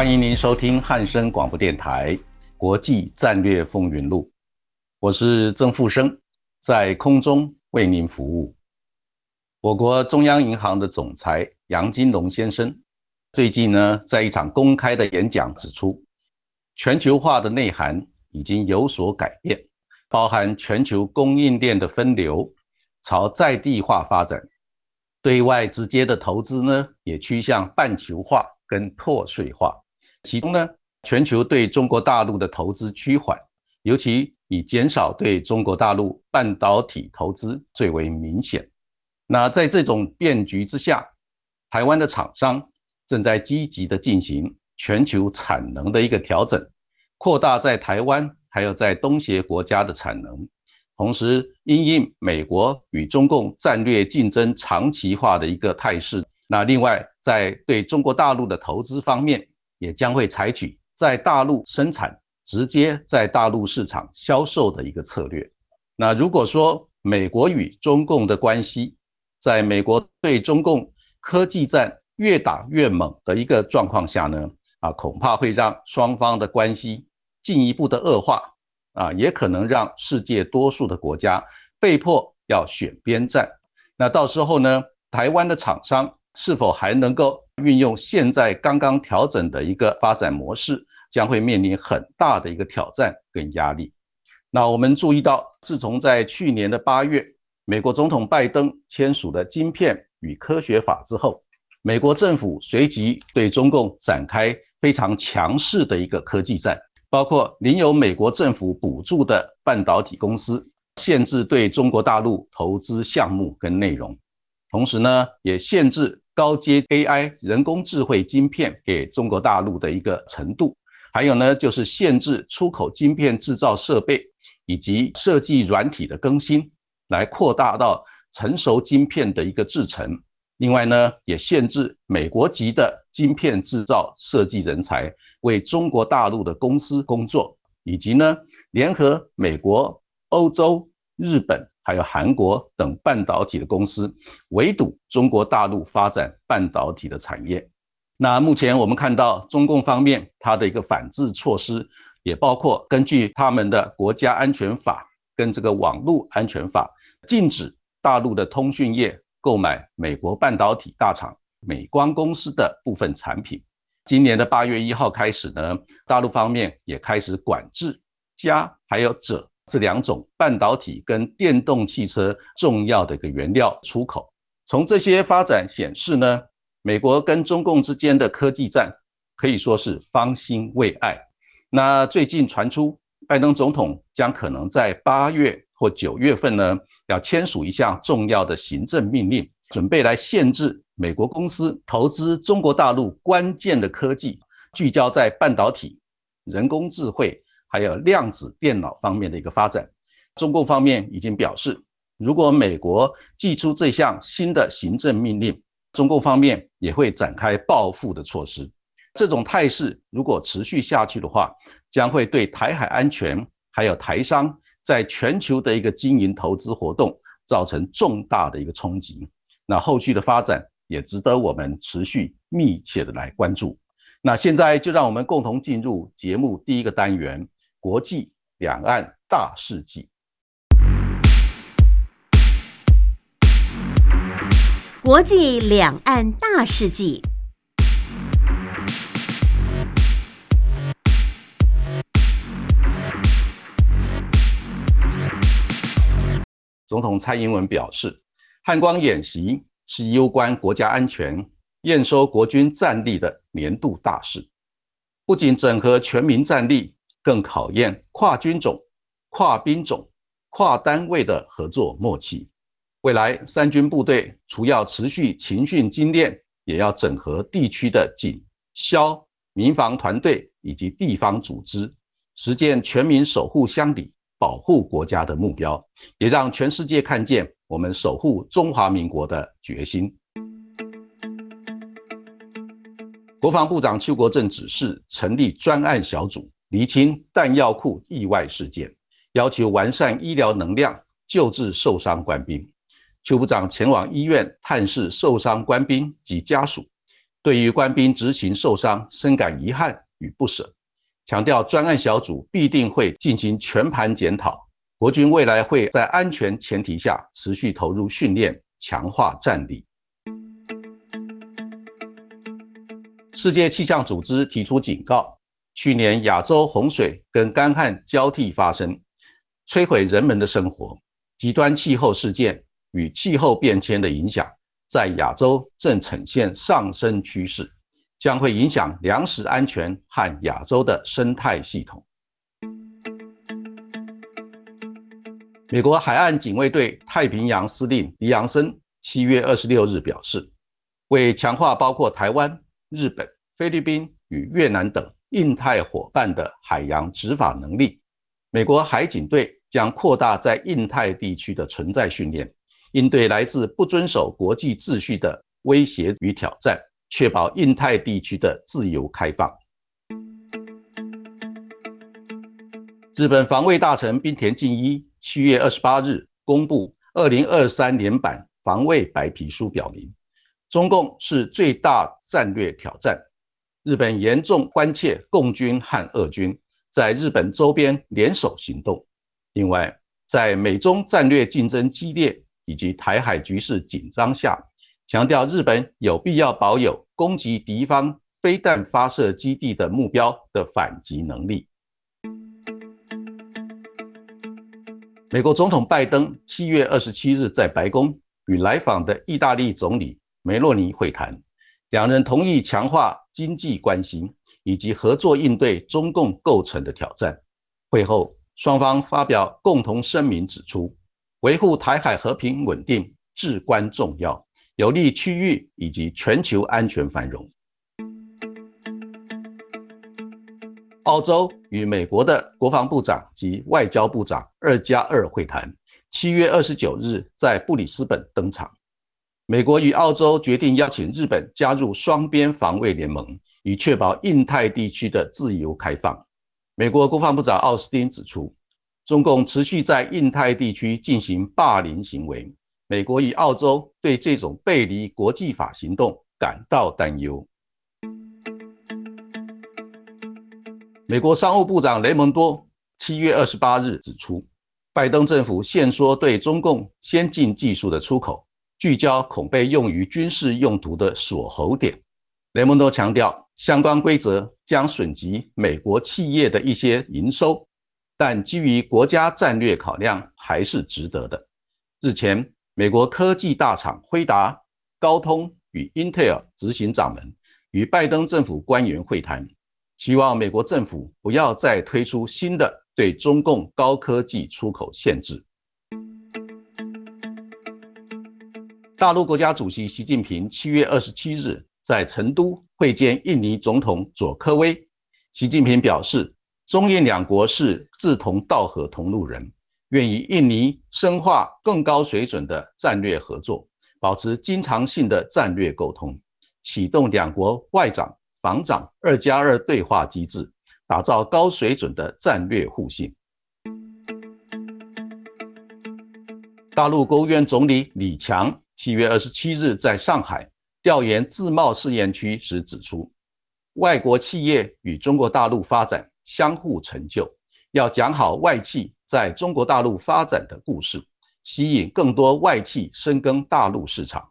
欢迎您收听汉声广播电台《国际战略风云录》，我是曾富生，在空中为您服务。我国中央银行的总裁杨金龙先生最近呢，在一场公开的演讲指出，全球化的内涵已经有所改变，包含全球供应链的分流朝在地化发展，对外直接的投资呢，也趋向半球化跟破碎化。其中呢，全球对中国大陆的投资趋缓，尤其以减少对中国大陆半导体投资最为明显。那在这种变局之下，台湾的厂商正在积极的进行全球产能的一个调整，扩大在台湾还有在东协国家的产能，同时因应美国与中共战略竞争长期化的一个态势。那另外在对中国大陆的投资方面，也将会采取在大陆生产、直接在大陆市场销售的一个策略。那如果说美国与中共的关系，在美国对中共科技战越打越猛的一个状况下呢，啊，恐怕会让双方的关系进一步的恶化，啊，也可能让世界多数的国家被迫要选边站。那到时候呢，台湾的厂商是否还能够？运用现在刚刚调整的一个发展模式，将会面临很大的一个挑战跟压力。那我们注意到，自从在去年的八月，美国总统拜登签署了《晶片与科学法》之后，美国政府随即对中共展开非常强势的一个科技战，包括领有美国政府补助的半导体公司，限制对中国大陆投资项目跟内容，同时呢，也限制。高阶 AI 人工智慧晶片给中国大陆的一个程度，还有呢，就是限制出口晶片制造设备以及设计软体的更新，来扩大到成熟晶片的一个制程。另外呢，也限制美国籍的晶片制造设计人才为中国大陆的公司工作，以及呢，联合美国、欧洲、日本。还有韩国等半导体的公司围堵中国大陆发展半导体的产业。那目前我们看到中共方面它的一个反制措施，也包括根据他们的国家安全法跟这个网络安全法，禁止大陆的通讯业购买美国半导体大厂美光公司的部分产品。今年的八月一号开始呢，大陆方面也开始管制加还有者。这两种半导体跟电动汽车重要的一个原料出口，从这些发展显示呢，美国跟中共之间的科技战可以说是方兴未艾。那最近传出，拜登总统将可能在八月或九月份呢，要签署一项重要的行政命令，准备来限制美国公司投资中国大陆关键的科技，聚焦在半导体、人工智慧。还有量子电脑方面的一个发展，中共方面已经表示，如果美国寄出这项新的行政命令，中共方面也会展开报复的措施。这种态势如果持续下去的话，将会对台海安全还有台商在全球的一个经营投资活动造成重大的一个冲击。那后续的发展也值得我们持续密切的来关注。那现在就让我们共同进入节目第一个单元。国际两岸大事记，国际两岸大事记。总统蔡英文表示，汉光演习是攸关国家安全、验收国军战力的年度大事。不仅整合全民战力，更考验跨军种、跨兵种、跨单位的合作默契。未来三军部队除要持续勤训精练，也要整合地区的警、消、民防团队以及地方组织，实践全民守护乡里、保护国家的目标，也让全世界看见我们守护中华民国的决心。国防部长邱国正指示成立专案小组，厘清弹药库意外事件，要求完善医疗能量，救治受伤官兵。邱部长前往医院探视受伤官兵及家属，对于官兵执行受伤深感遗憾与不舍，强调专案小组必定会进行全盘检讨，国军未来会在安全前提下持续投入训练，强化战力。世界气象组织提出警告，去年亚洲洪水跟干旱交替发生，摧毁人们的生活。极端气候事件与气候变迁的影响，在亚洲正呈现上升趋势，将会影响粮食安全和亚洲的生态系统。美国海岸警卫队太平洋司令黎昂森七月二十六日表示，为强化包括台湾。日本、菲律宾与越南等印太伙伴的海洋执法能力，美国海警队将扩大在印太地区的存在训练，应对来自不遵守国际秩序的威胁与挑战，确保印太地区的自由开放。日本防卫大臣滨田敬一七月二十八日公布二零二三年版防卫白皮书，表明。中共是最大战略挑战，日本严重关切共军和俄军在日本周边联手行动。另外，在美中战略竞争激烈以及台海局势紧张下，强调日本有必要保有攻击敌方飞弹发射基地的目标的反击能力。美国总统拜登七月二十七日在白宫与来访的意大利总理。梅洛尼会谈，两人同意强化经济关系以及合作应对中共构成的挑战。会后，双方发表共同声明，指出维护台海和平稳定至关重要，有利区域以及全球安全繁荣。澳洲与美国的国防部长及外交部长二加二会谈，七月二十九日在布里斯本登场。美国与澳洲决定邀请日本加入双边防卫联盟，以确保印太地区的自由开放。美国国防部长奥斯汀指出，中共持续在印太地区进行霸凌行为，美国与澳洲对这种背离国际法行动感到担忧。美国商务部长雷蒙多七月二十八日指出，拜登政府限缩对中共先进技术的出口。聚焦恐被用于军事用途的锁喉点，雷蒙多强调，相关规则将损及美国企业的一些营收，但基于国家战略考量，还是值得的。日前，美国科技大厂辉达、高通与 Intel 执行长们与拜登政府官员会谈，希望美国政府不要再推出新的对中共高科技出口限制。大陆国家主席习近平七月二十七日在成都会见印尼总统佐科威。习近平表示，中印两国是志同道合同路人，愿与印尼深化更高水准的战略合作，保持经常性的战略沟通，启动两国外长、防长二加二对话机制，打造高水准的战略互信。大陆国务院总理李强。七月二十七日，在上海调研自贸试验区时指出，外国企业与中国大陆发展相互成就，要讲好外企在中国大陆发展的故事，吸引更多外企深耕大陆市场，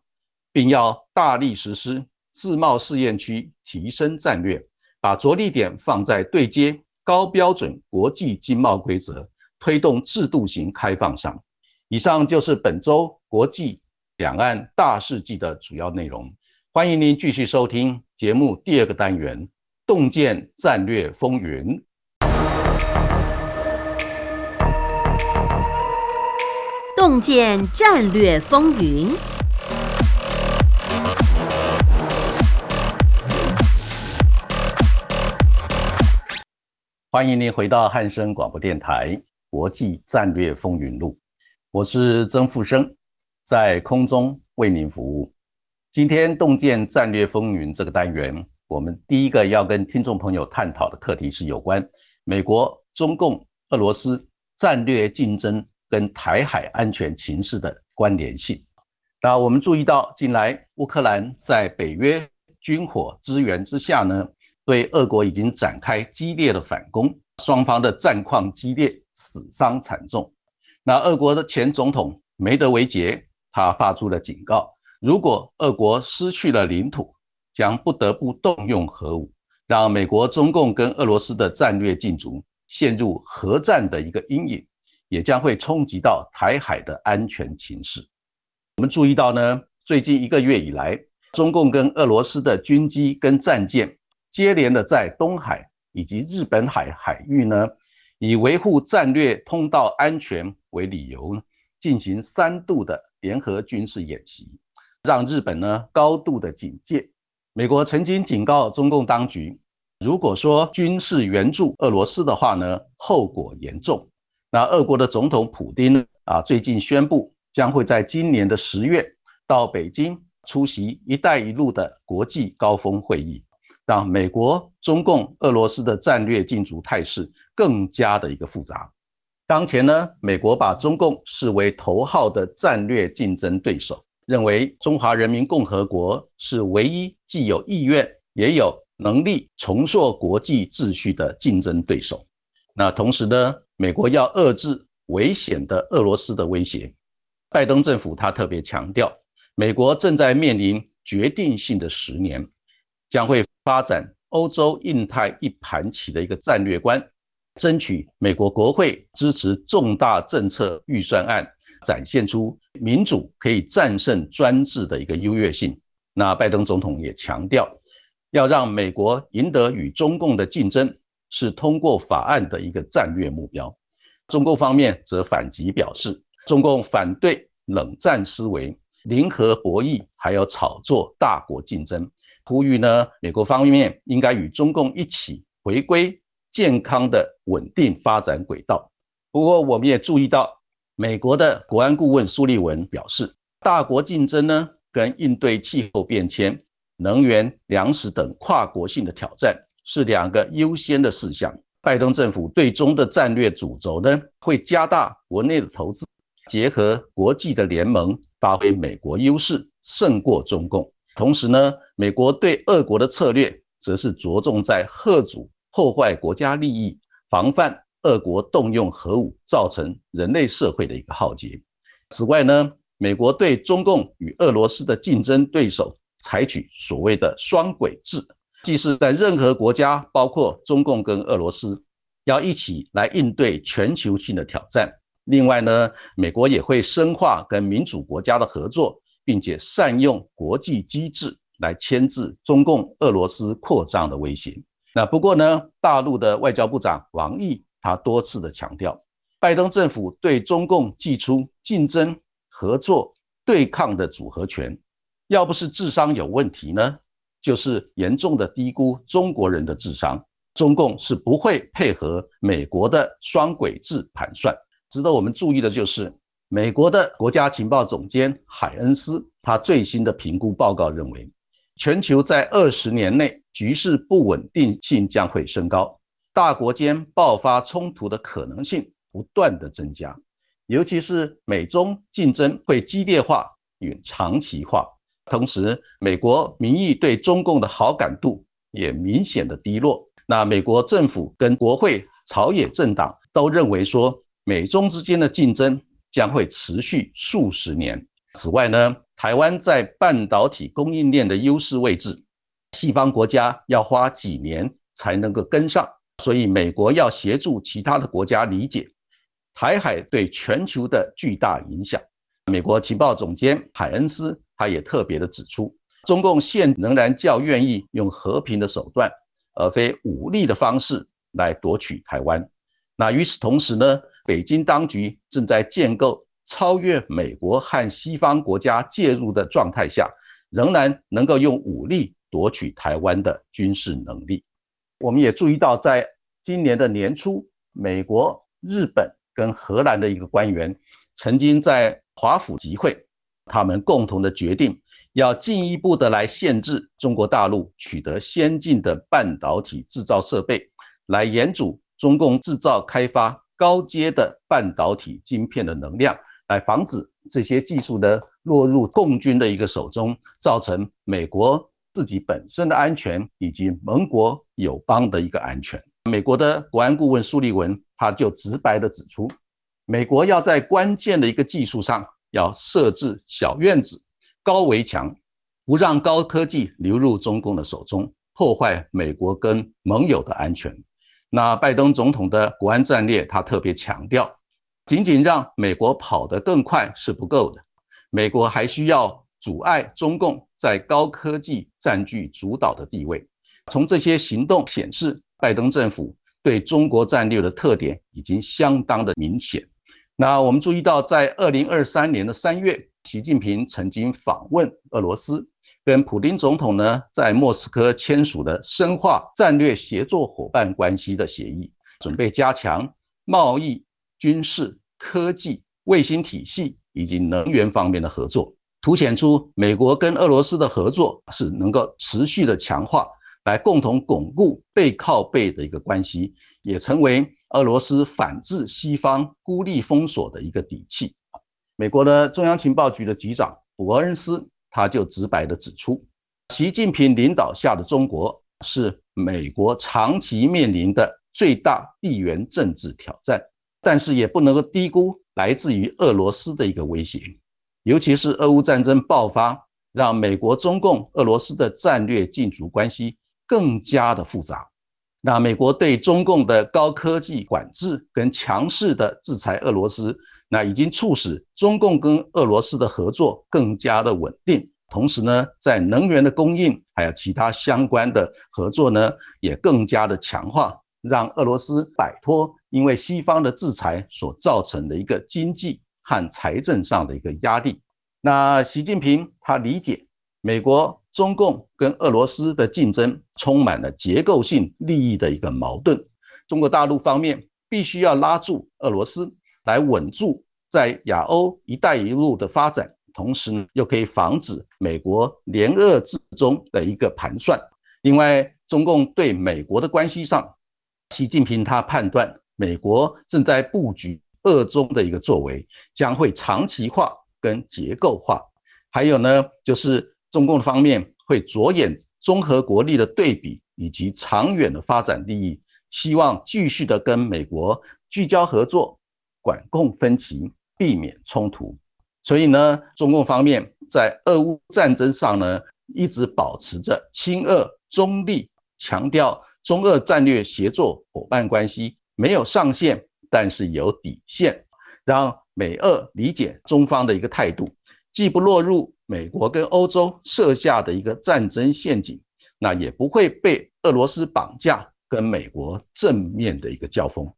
并要大力实施自贸试验区提升战略，把着力点放在对接高标准国际经贸规则、推动制度型开放上。以上就是本周国际。两岸大事记的主要内容，欢迎您继续收听节目第二个单元。洞见战略风云。洞见战略风云。欢迎您回到汉声广播电台《国际战略风云录》，我是曾富生，在空中为您服务。今天洞见战略风云这个单元，我们第一个要跟听众朋友探讨的课题是有关美国、中共、俄罗斯战略竞争跟台海安全情势的关联性。那我们注意到，近来乌克兰在北约军火支援之下呢，对俄国已经展开激烈的反攻，双方的战况激烈，死伤惨重。那俄国的前总统梅德韦杰他发出了警告。如果俄国失去了领土，将不得不动用核武，让美国、中共跟俄罗斯的战略竞逐陷入核战的一个阴影，也将会冲击到台海的安全情势。我们注意到呢，最近一个月以来，中共跟俄罗斯的军机跟战舰接连的在东海以及日本海海域呢，以维护战略通道安全为理由，进行三度的联合军事演习。让日本呢高度的警戒。美国曾经警告中共当局，如果说军事援助俄罗斯的话呢，后果严重。那俄国的总统普京啊，最近宣布将会在今年的十月到北京出席“一带一路”的国际高峰会议，让美国、中共、俄罗斯的战略竞逐态势更加的一个复杂。当前呢，美国把中共视为头号的战略竞争对手。认为中华人民共和国是唯一既有意愿也有能力重塑国际秩序的竞争对手。那同时呢，美国要遏制危险的俄罗斯的威胁。拜登政府他特别强调，美国正在面临决定性的十年，将会发展欧洲、印太一盘棋的一个战略观，争取美国国会支持重大政策预算案。展现出民主可以战胜专制的一个优越性。那拜登总统也强调，要让美国赢得与中共的竞争，是通过法案的一个战略目标。中共方面则反击表示，中共反对冷战思维、零和博弈，还有炒作大国竞争，呼吁呢美国方面应该与中共一起回归健康的稳定发展轨道。不过，我们也注意到。美国的国安顾问苏利文表示，大国竞争呢，跟应对气候变迁、能源、粮食等跨国性的挑战是两个优先的事项。拜登政府最终的战略主轴呢，会加大国内的投资，结合国际的联盟，发挥美国优势，胜过中共。同时呢，美国对俄国的策略，则是着重在贺阻破坏国家利益，防范。俄国动用核武，造成人类社会的一个浩劫。此外呢，美国对中共与俄罗斯的竞争对手采取所谓的双轨制，即是在任何国家，包括中共跟俄罗斯，要一起来应对全球性的挑战。另外呢，美国也会深化跟民主国家的合作，并且善用国际机制来牵制中共、俄罗斯扩张的威胁。那不过呢，大陆的外交部长王毅。他多次的强调，拜登政府对中共寄出竞争、合作、对抗的组合拳，要不是智商有问题呢，就是严重的低估中国人的智商。中共是不会配合美国的双轨制盘算。值得我们注意的就是，美国的国家情报总监海恩斯他最新的评估报告认为，全球在二十年内局势不稳定性将会升高。大国间爆发冲突的可能性不断的增加，尤其是美中竞争会激烈化与长期化。同时，美国民意对中共的好感度也明显的低落。那美国政府跟国会朝野政党都认为说，美中之间的竞争将会持续数十年。此外呢，台湾在半导体供应链的优势位置，西方国家要花几年才能够跟上。所以，美国要协助其他的国家理解台海对全球的巨大影响。美国情报总监海恩斯他也特别的指出，中共现仍然较愿意用和平的手段而非武力的方式来夺取台湾。那与此同时呢，北京当局正在建构超越美国和西方国家介入的状态下，仍然能够用武力夺取台湾的军事能力。我们也注意到，在今年的年初，美国、日本跟荷兰的一个官员曾经在华府集会，他们共同的决定。要进一步的来限制中国大陆取得先进的半导体制造设备，来严阻中共制造开发高阶的半导体晶片的能量，来防止这些技术的落入共军的一个手中，造成美国自己本身的安全以及盟国友邦的一个安全。美国的国安顾问苏利文他就直白的指出，美国要在关键的一个技术上要设置小院子。高围墙，不让高科技流入中共的手中，破坏美国跟盟友的安全。那拜登总统的国安战略，他特别强调，仅仅让美国跑得更快是不够的，美国还需要阻碍中共在高科技占据主导的地位。从这些行动显示，拜登政府对中国战略的特点已经相当的明显。那我们注意到，在二零二三年的三月。习近平曾经访问俄罗斯，跟普京总统呢在莫斯科签署了深化战略协作伙伴关系的协议，准备加强贸易、军事、科技、卫星体系以及能源方面的合作，凸显出美国跟俄罗斯的合作是能够持续的强化，来共同巩固背靠背的一个关系，也成为俄罗斯反制西方孤立封锁的一个底气。美国的中央情报局的局长伯恩斯，他就直白地指出，习近平领导下的中国是美国长期面临的最大地缘政治挑战，但是也不能够低估来自于俄罗斯的一个威胁，尤其是俄乌战争爆发，让美国、中共、俄罗斯的战略竞逐关系更加的复杂。那美国对中共的高科技管制跟强势的制裁俄罗斯。那已经促使中共跟俄罗斯的合作更加的稳定，同时呢，在能源的供应还有其他相关的合作呢，也更加的强化，让俄罗斯摆脱因为西方的制裁所造成的一个经济和财政上的一个压力。那习近平他理解美国、中共跟俄罗斯的竞争充满了结构性利益的一个矛盾，中国大陆方面必须要拉住俄罗斯。来稳住在亚欧“一带一路”的发展，同时呢，又可以防止美国联俄制中的一个盘算。另外，中共对美国的关系上，习近平他判断美国正在布局俄中的一个作为将会长期化跟结构化。还有呢，就是中共方面会着眼综合国力的对比以及长远的发展利益，希望继续的跟美国聚焦合作。管控分歧，避免冲突。所以呢，中共方面在俄乌战争上呢，一直保持着亲俄中立，强调中俄战略协作伙伴关系没有上限，但是有底线，让美俄理解中方的一个态度，既不落入美国跟欧洲设下的一个战争陷阱，那也不会被俄罗斯绑架，跟美国正面的一个交锋。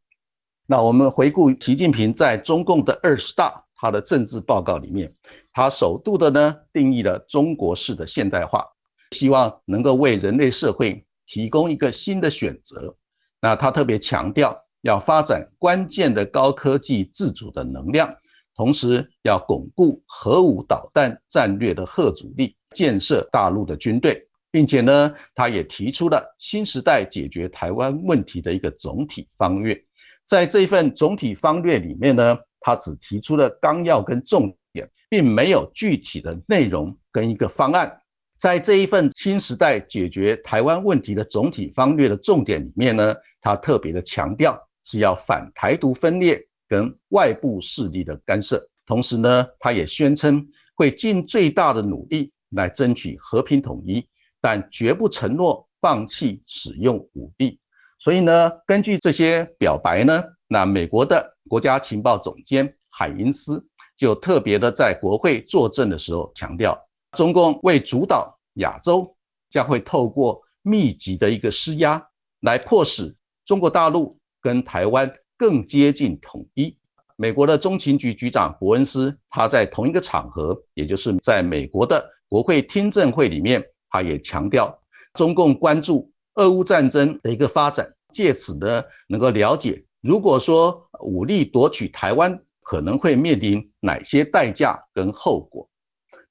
那我们回顾习近平在中共的二十大他的政治报告里面，他首度的呢定义了中国式的现代化，希望能够为人类社会提供一个新的选择。那他特别强调要发展关键的高科技自主的能量，同时要巩固核武导弹战略的核主力，建设大陆的军队，并且呢，他也提出了新时代解决台湾问题的一个总体方略。在这一份总体方略里面呢，他只提出了纲要跟重点，并没有具体的内容跟一个方案。在这一份新时代解决台湾问题的总体方略的重点里面呢，他特别的强调是要反台独分裂跟外部势力的干涉，同时呢，他也宣称会尽最大的努力来争取和平统一，但绝不承诺放弃使用武力。所以呢，根据这些表白呢，那美国的国家情报总监海因斯就特别的在国会作证的时候强调，中共为主导亚洲，将会透过密集的一个施压，来迫使中国大陆跟台湾更接近统一。美国的中情局局长伯恩斯，他在同一个场合，也就是在美国的国会听证会里面，他也强调，中共关注俄乌战争的一个发展，借此呢能够了解，如果说武力夺取台湾，可能会面临哪些代价跟后果。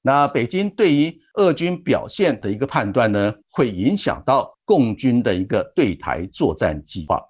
那北京对于俄军表现的一个判断呢，会影响到共军的一个对台作战计划。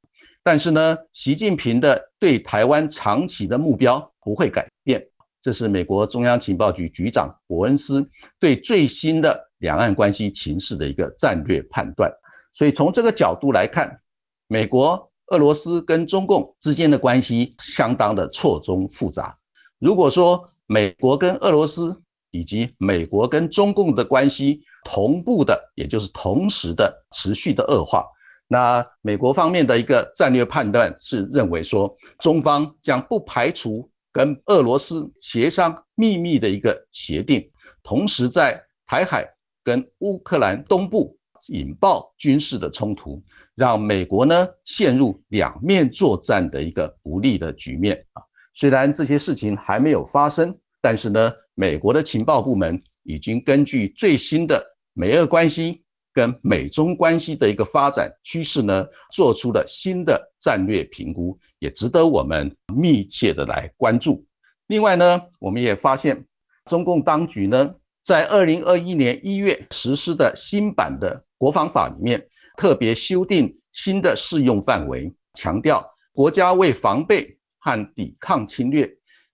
但是呢，习近平的对台湾长期的目标不会改变，这是美国中央情报局局长伯恩斯对最新的两岸关系情势的一个战略判断。所以从这个角度来看，美国、俄罗斯跟中共之间的关系相当的错综复杂。如果说美国跟俄罗斯以及美国跟中共的关系同步的，也就是同时的持续的恶化。那美国方面的一个战略判断是认为说，中方将不排除跟俄罗斯协商秘密的一个协定，同时在台海跟乌克兰东部引爆军事的冲突，让美国呢陷入两面作战的一个不利的局面啊。虽然这些事情还没有发生，但是呢，美国的情报部门已经根据最新的美俄关系。跟美中关系的一个发展趋势呢，做出了新的战略评估，也值得我们密切的来关注。另外呢，我们也发现，中共当局呢，在二零二一年一月实施的新版的国防法里面，特别修订新的适用范围，强调国家为防备和抵抗侵略、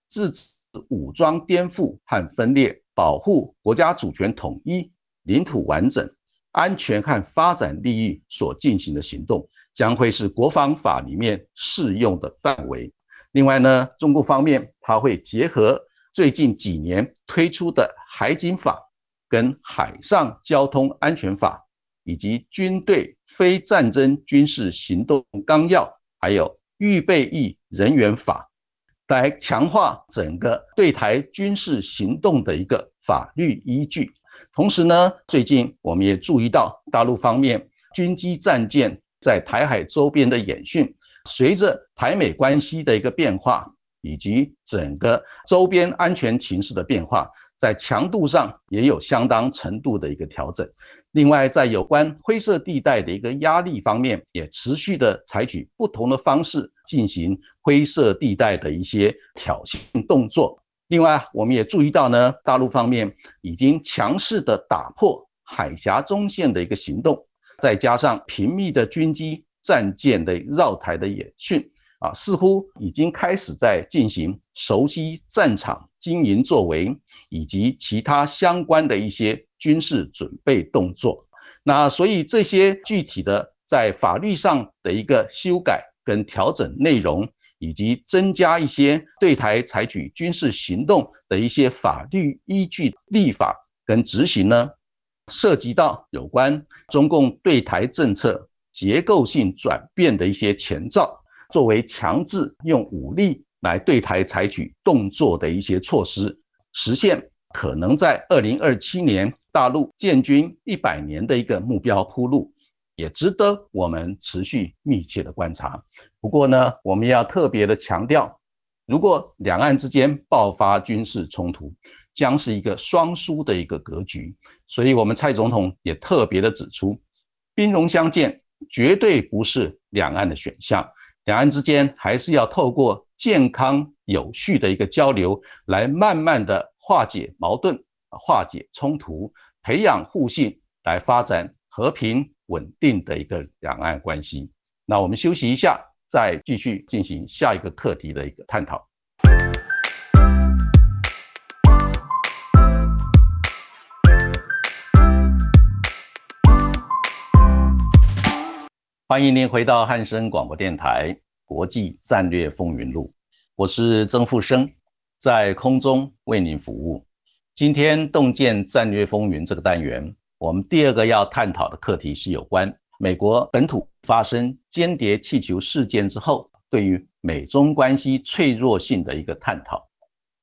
制止武装颠覆和分裂、保护国家主权统一、领土完整。安全和发展利益所进行的行动，将会是国防法里面适用的范围。另外呢，中国方面它会结合最近几年推出的海警法、跟海上交通安全法，以及军队非战争军事行动纲要，还有预备役人员法，来强化整个对台军事行动的一个法律依据。同时呢，最近我们也注意到大陆方面军机战舰在台海周边的演训，随着台美关系的一个变化，以及整个周边安全情势的变化，在强度上也有相当程度的一个调整。另外，在有关灰色地带的一个压力方面，也持续的采取不同的方式进行灰色地带的一些挑衅动作。另外，我们也注意到呢，大陆方面已经强势的打破海峡中线的一个行动，再加上频密的军机战舰的绕台的演训，啊，似乎已经开始在进行熟悉战场经营作为以及其他相关的一些军事准备动作。那所以这些具体的在法律上的一个修改跟调整内容。以及增加一些对台采取军事行动的一些法律依据立法跟执行呢，涉及到有关中共对台政策结构性转变的一些前兆，作为强制用武力来对台采取动作的一些措施，实现可能在二零二七年大陆建军一百年的一个目标铺路，也值得我们持续密切的观察。不过呢，我们要特别的强调，如果两岸之间爆发军事冲突，将是一个双输的一个格局。所以，我们蔡总统也特别的指出，兵戎相见绝对不是两岸的选项，两岸之间还是要透过健康有序的一个交流，来慢慢的化解矛盾、化解冲突，培养互信，来发展和平稳定的一个两岸关系。那我们休息一下。再继续进行下一个课题的一个探讨。欢迎您回到汉声广播电台《国际战略风云录》，我是曾富生，在空中为您服务。今天《洞见战略风云》这个单元，我们第二个要探讨的课题是有关。美国本土发生间谍气球事件之后，对于美中关系脆弱性的一个探讨。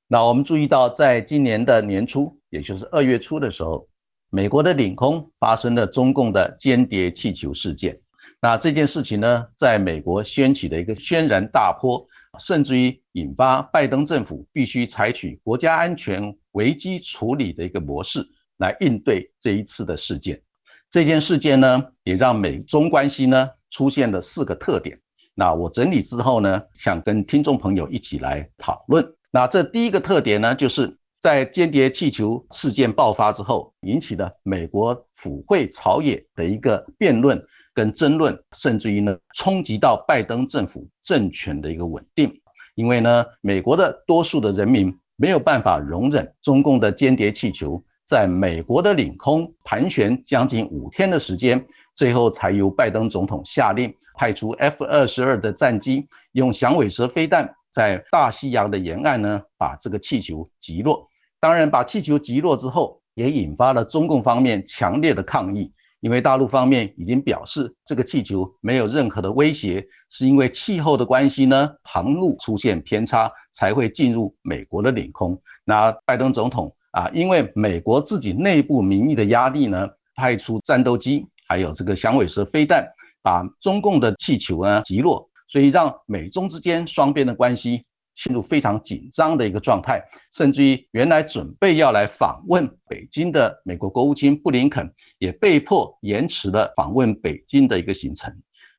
那我们注意到，在今年的年初，也就是二月初的时候，美国的领空发生了中共的间谍气球事件。那这件事情呢，在美国掀起了一个轩然大波，甚至于引发拜登政府必须采取国家安全危机处理的一个模式来应对这一次的事件。这件事件呢，也让美中关系呢出现了四个特点。那我整理之后呢，想跟听众朋友一起来讨论。那这第一个特点呢，就是在间谍气球事件爆发之后，引起的美国府会朝野的一个辩论。跟争论，甚至于呢，冲击到拜登政府政权的一个稳定。因为呢，美国的多数的人民没有办法容忍中共的间谍气球在美国的领空盘旋将近五天的时间，最后才由拜登总统下令派出 F 二十二的战机，用响尾蛇飞弹在大西洋的沿岸呢，把这个气球击落。当然，把气球击落之后，也引发了中共方面强烈的抗议。因为大陆方面已经表示，这个气球没有任何的威胁，是因为气候的关系呢，航路出现偏差才会进入美国的领空。那拜登总统啊，因为美国自己内部民意的压力呢，派出战斗机，还有这个响尾蛇飞弹，把中共的气球呢击落，所以让美中之间双边的关系。陷入非常紧张的一个状态，甚至于原来准备要来访问北京的美国国务卿布林肯，也被迫延迟了访问北京的一个行程。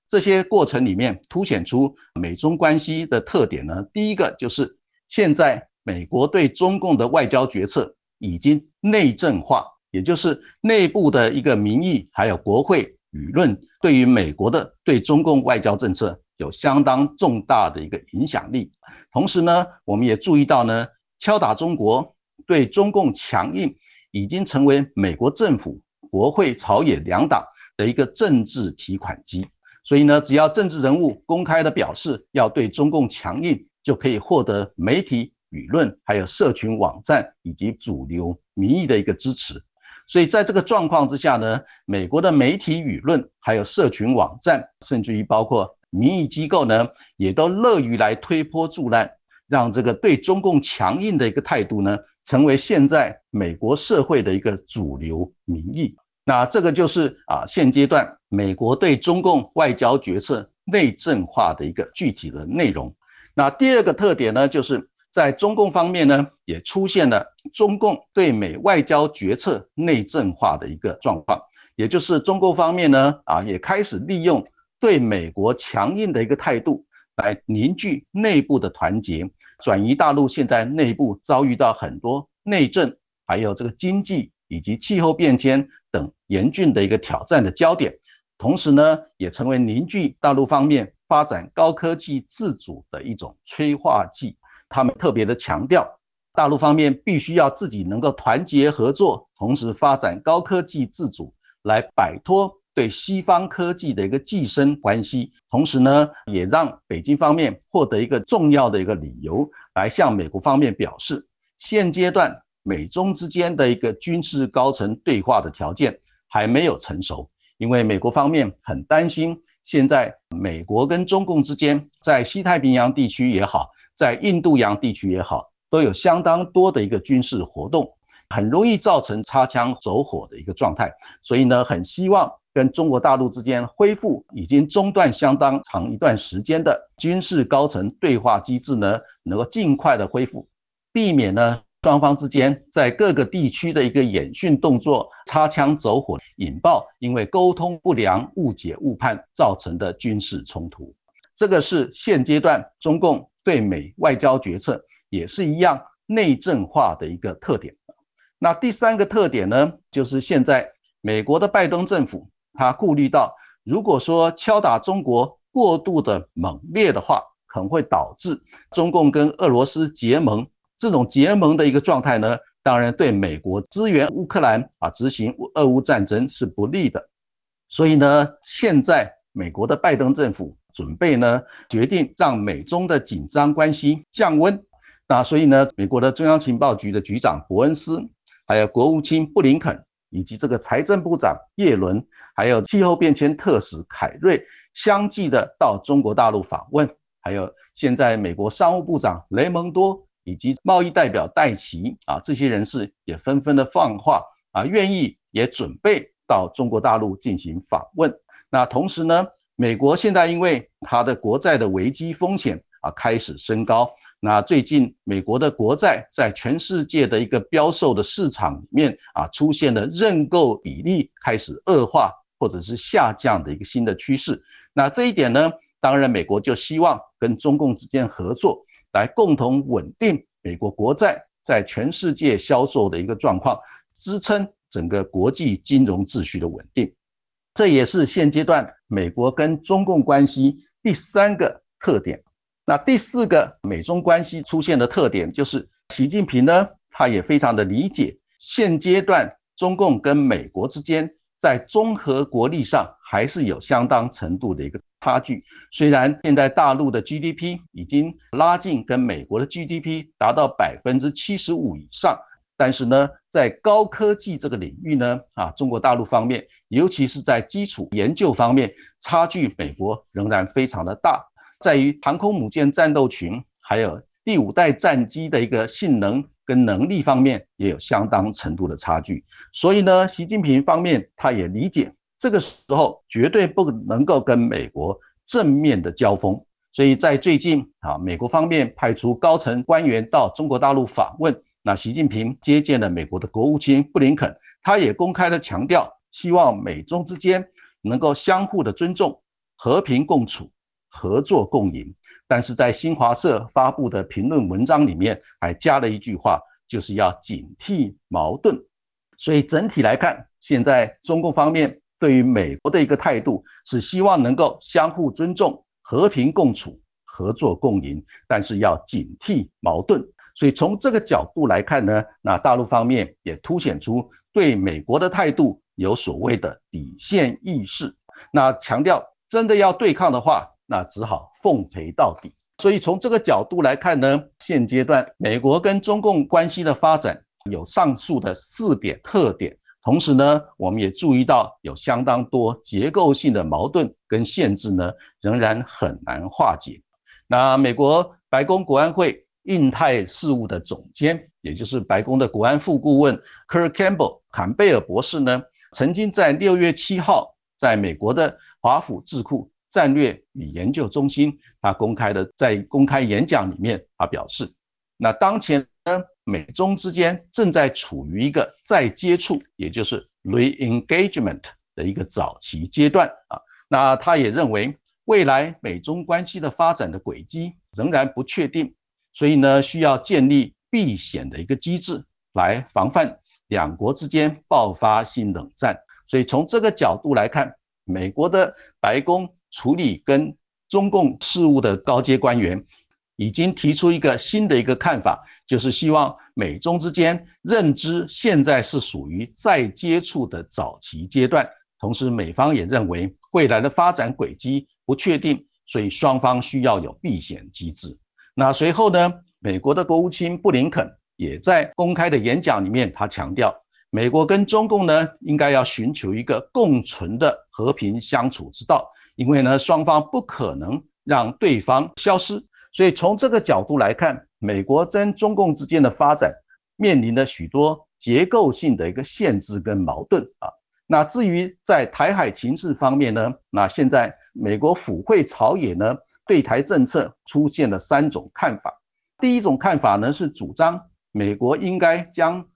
这些过程里面凸显出美中关系的特点呢。第一个就是现在美国对中共的外交决策已经内政化，也就是内部的一个民意还有国会舆论对于美国的对中共外交政策有相当重大的一个影响力。同时呢，我们也注意到呢，敲打中国对中共强硬，已经成为美国政府、国会、朝野两党的一个政治提款机。所以呢，只要政治人物公开的表示要对中共强硬，就可以获得媒体舆论、还有社群网站以及主流民意的一个支持。所以在这个状况之下呢，美国的媒体舆论、还有社群网站，甚至于包括。民意机构呢，也都乐于来推波助澜，让这个对中共强硬的一个态度呢，成为现在美国社会的一个主流民意。那这个就是啊，现阶段美国对中共外交决策内政化的一个具体的内容。那第二个特点呢，就是在中共方面呢，也出现了中共对美外交决策内政化的一个状况，也就是中共方面呢，啊，也开始利用。对美国强硬的一个态度，来凝聚内部的团结，转移大陆现在内部遭遇到很多内政，还有这个经济以及气候变迁等严峻的一个挑战的焦点，同时呢，也成为凝聚大陆方面发展高科技自主的一种催化剂。他们特别的强调，大陆方面必须要自己能够团结合作，同时发展高科技自主，来摆脱。对西方科技的一个寄生关系，同时呢，也让北京方面获得一个重要的一个理由，来向美国方面表示，现阶段美中之间的一个军事高层对话的条件还没有成熟，因为美国方面很担心，现在美国跟中共之间在西太平洋地区也好，在印度洋地区也好，都有相当多的一个军事活动，很容易造成擦枪走火的一个状态，所以呢，很希望。跟中国大陆之间恢复已经中断相当长一段时间的军事高层对话机制呢，能够尽快的恢复，避免呢双方之间在各个地区的一个演训动作擦枪走火引爆，因为沟通不良、误解误判造成的军事冲突。这个是现阶段中共对美外交决策也是一样内政化的一个特点。那第三个特点呢，就是现在美国的拜登政府。他顾虑到，如果说敲打中国过度的猛烈的话，可能会导致中共跟俄罗斯结盟。这种结盟的一个状态呢，当然对美国支援乌克兰啊，执行俄乌战争是不利的。所以呢，现在美国的拜登政府准备呢，决定让美中的紧张关系降温。那所以呢，美国的中央情报局的局长伯恩斯，还有国务卿布林肯。以及这个财政部长叶伦，还有气候变迁特使凯瑞，相继的到中国大陆访问。还有现在美国商务部长雷蒙多以及贸易代表戴奇啊，这些人士也纷纷的放话啊，愿意也准备到中国大陆进行访问。那同时呢，美国现在因为它的国债的危机风险啊开始升高。那最近美国的国债在全世界的一个标售的市场里面啊，出现了认购比例开始恶化或者是下降的一个新的趋势。那这一点呢，当然美国就希望跟中共之间合作，来共同稳定美国国债在全世界销售的一个状况，支撑整个国际金融秩序的稳定。这也是现阶段美国跟中共关系第三个特点。那第四个美中关系出现的特点，就是习近平呢，他也非常的理解现阶段中共跟美国之间在综合国力上还是有相当程度的一个差距。虽然现在大陆的 GDP 已经拉近跟美国的 GDP 达到百分之七十五以上，但是呢，在高科技这个领域呢，啊，中国大陆方面，尤其是在基础研究方面，差距美国仍然非常的大。在于航空母舰战斗群，还有第五代战机的一个性能跟能力方面，也有相当程度的差距。所以呢，习近平方面他也理解，这个时候绝对不能够跟美国正面的交锋。所以在最近啊，美国方面派出高层官员到中国大陆访问，那习近平接见了美国的国务卿布林肯，他也公开的强调，希望美中之间能够相互的尊重，和平共处。合作共赢，但是在新华社发布的评论文章里面还加了一句话，就是要警惕矛盾。所以整体来看，现在中共方面对于美国的一个态度是希望能够相互尊重、和平共处、合作共赢，但是要警惕矛盾。所以从这个角度来看呢，那大陆方面也凸显出对美国的态度有所谓的底线意识，那强调真的要对抗的话。那只好奉陪到底。所以从这个角度来看呢，现阶段美国跟中共关系的发展有上述的四点特点。同时呢，我们也注意到有相当多结构性的矛盾跟限制呢，仍然很难化解。那美国白宫国安会印太事务的总监，也就是白宫的国安副顾问 Kirk Campbell 坎贝尔博士呢，曾经在六月七号在美国的华府智库。战略与研究中心，他公开的在公开演讲里面，他表示，那当前呢，美中之间正在处于一个再接触，也就是 re-engagement 的一个早期阶段啊。那他也认为，未来美中关系的发展的轨迹仍然不确定，所以呢，需要建立避险的一个机制来防范两国之间爆发性冷战。所以从这个角度来看，美国的白宫。处理跟中共事务的高阶官员已经提出一个新的一个看法，就是希望美中之间认知现在是属于再接触的早期阶段，同时美方也认为未来的发展轨迹不确定，所以双方需要有避险机制。那随后呢，美国的国务卿布林肯也在公开的演讲里面，他强调，美国跟中共呢应该要寻求一个共存的和平相处之道。因为呢，双方不可能让对方消失，所以从这个角度来看，美国跟中共之间的发展面临了许多结构性的一个限制跟矛盾啊。那至于在台海情势方面呢，那现在美国府会朝野呢对台政策出现了三种看法。第一种看法呢是主张美国应该将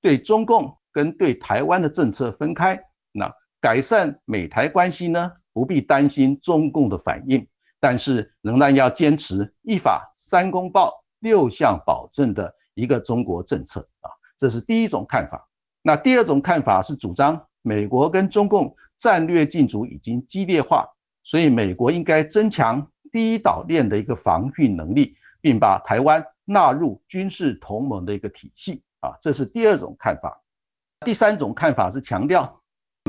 对中共跟对台湾的政策分开，那改善美台关系呢？不必担心中共的反应，但是仍然要坚持一法三公报六项保证的一个中国政策啊，这是第一种看法。那第二种看法是主张美国跟中共战略竞逐已经激烈化，所以美国应该增强第一岛链的一个防御能力，并把台湾纳入军事同盟的一个体系啊，这是第二种看法。第三种看法是强调。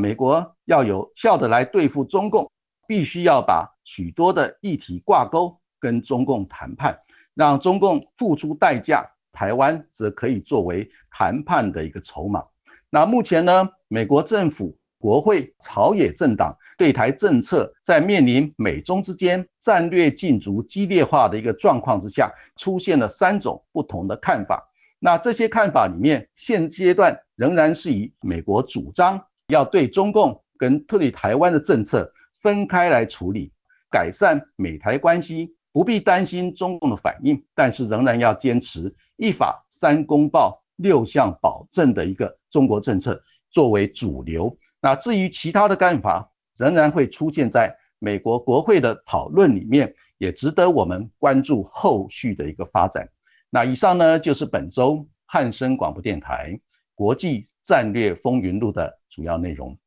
美国要有效的来对付中共，必须要把许多的议题挂钩跟中共谈判，让中共付出代价，台湾则可以作为谈判的一个筹码。那目前呢，美国政府、国会、朝野政党对台政策，在面临美中之间战略竞逐激烈化的一个状况之下，出现了三种不同的看法。那这些看法里面，现阶段仍然是以美国主张要对中共跟对台湾的政策分开来处理，改善美台关系，不必担心中共的反应，但是仍然要坚持一法三公报六项保证的一个中国政策作为主流。那至于其他的看法，仍然会出现在美国国会的讨论里面，也值得我们关注后续的一个发展。那以上呢，就是本周汉声广播电台国际战略风云录的主要内容。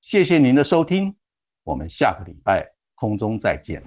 谢谢您的收听，我们下个礼拜空中再见。